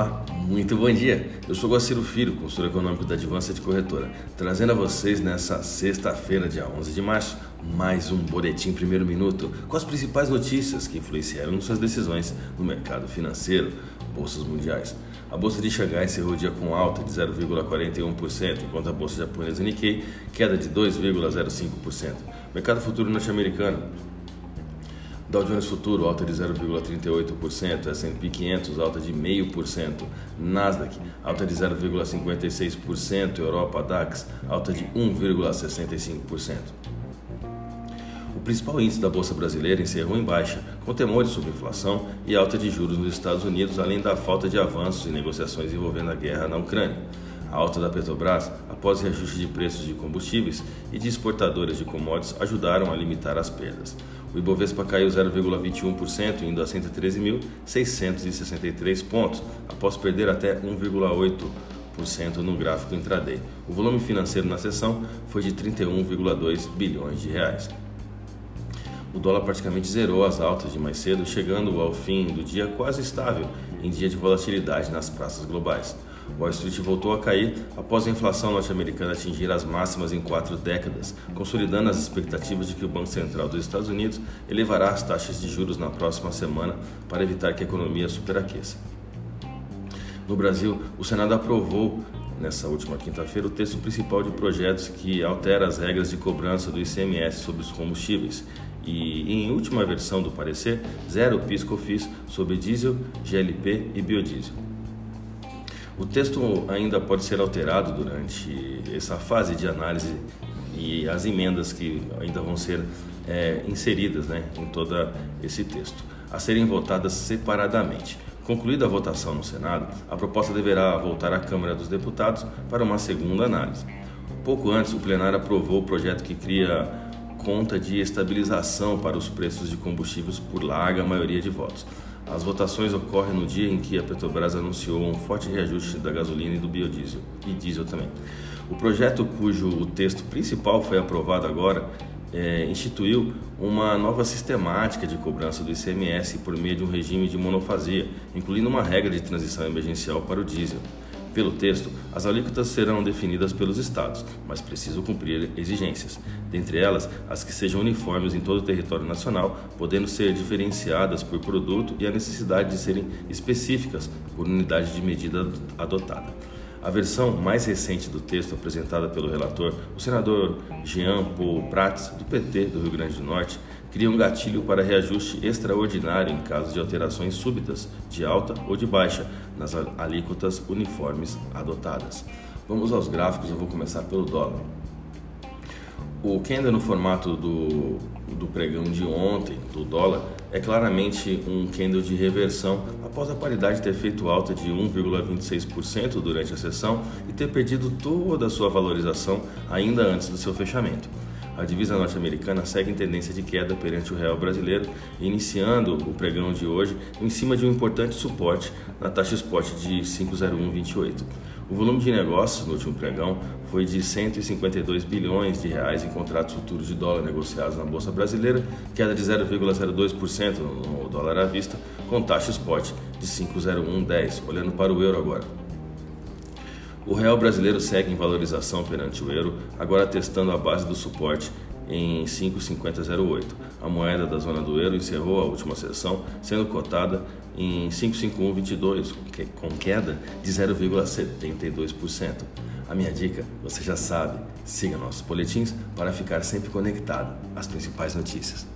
Olá, muito bom dia. Eu sou Guaciro Filho, consultor econômico da Advança Corretora, trazendo a vocês nessa sexta-feira, dia 11 de março, mais um boletim primeiro minuto com as principais notícias que influenciaram suas decisões no mercado financeiro, bolsas mundiais. A bolsa de Xangai encerrou o dia com alta de 0,41%, enquanto a bolsa japonesa Nikkei queda de 2,05%. Mercado futuro norte-americano Dow Jones Futuro alta de 0,38%, S&P 500 alta de 0,5%, Nasdaq alta de 0,56%, Europa DAX alta de 1,65%. O principal índice da Bolsa Brasileira encerrou em baixa, com temores sobre inflação e alta de juros nos Estados Unidos, além da falta de avanços em negociações envolvendo a guerra na Ucrânia. A alta da Petrobras, após reajuste de preços de combustíveis e de exportadoras de commodities, ajudaram a limitar as perdas. O Ibovespa caiu 0,21%, indo a 113.663 pontos, após perder até 1,8% no gráfico intraday. O volume financeiro na sessão foi de 31,2 bilhões de reais. O dólar praticamente zerou as altas de mais cedo, chegando ao fim do dia quase estável em dia de volatilidade nas praças globais. Wall Street voltou a cair após a inflação norte-americana atingir as máximas em quatro décadas, consolidando as expectativas de que o Banco Central dos Estados Unidos elevará as taxas de juros na próxima semana para evitar que a economia superaqueça. No Brasil, o Senado aprovou nessa última quinta-feira o texto principal de projetos que altera as regras de cobrança do ICMS sobre os combustíveis e, em última versão do parecer, zero PIS/COFINS sobre diesel, GLP e biodiesel. O texto ainda pode ser alterado durante essa fase de análise e as emendas que ainda vão ser é, inseridas né, em todo esse texto, a serem votadas separadamente. Concluída a votação no Senado, a proposta deverá voltar à Câmara dos Deputados para uma segunda análise. Pouco antes, o plenário aprovou o projeto que cria conta de estabilização para os preços de combustíveis por larga maioria de votos. As votações ocorrem no dia em que a Petrobras anunciou um forte reajuste da gasolina e do biodiesel, e diesel também. O projeto, cujo texto principal foi aprovado agora, é, instituiu uma nova sistemática de cobrança do ICMS por meio de um regime de monofasia, incluindo uma regra de transição emergencial para o diesel. Pelo texto, as alíquotas serão definidas pelos estados, mas precisam cumprir exigências, dentre elas as que sejam uniformes em todo o território nacional, podendo ser diferenciadas por produto e a necessidade de serem específicas por unidade de medida adotada. A versão mais recente do texto apresentada pelo relator, o senador Jean Paul Prats, do PT do Rio Grande do Norte, cria um gatilho para reajuste extraordinário em caso de alterações súbitas, de alta ou de baixa, nas alíquotas uniformes adotadas. Vamos aos gráficos, eu vou começar pelo dólar. O candle no formato do, do pregão de ontem, do dólar, é claramente um candle de reversão após a paridade ter feito alta de 1,26% durante a sessão e ter perdido toda a sua valorização ainda antes do seu fechamento a divisa norte-americana segue em tendência de queda perante o real brasileiro, iniciando o pregão de hoje em cima de um importante suporte na taxa spot de 50128. O volume de negócios no último pregão foi de 152 bilhões de reais em contratos futuros de dólar negociados na bolsa brasileira, queda de 0,02% no dólar à vista, com taxa spot de 50110. Olhando para o euro agora. O real brasileiro segue em valorização perante o euro, agora testando a base do suporte em 5,5008. A moeda da zona do euro encerrou a última sessão sendo cotada em 55122, com queda de 0,72%. A minha dica, você já sabe, siga nossos boletins para ficar sempre conectado às principais notícias.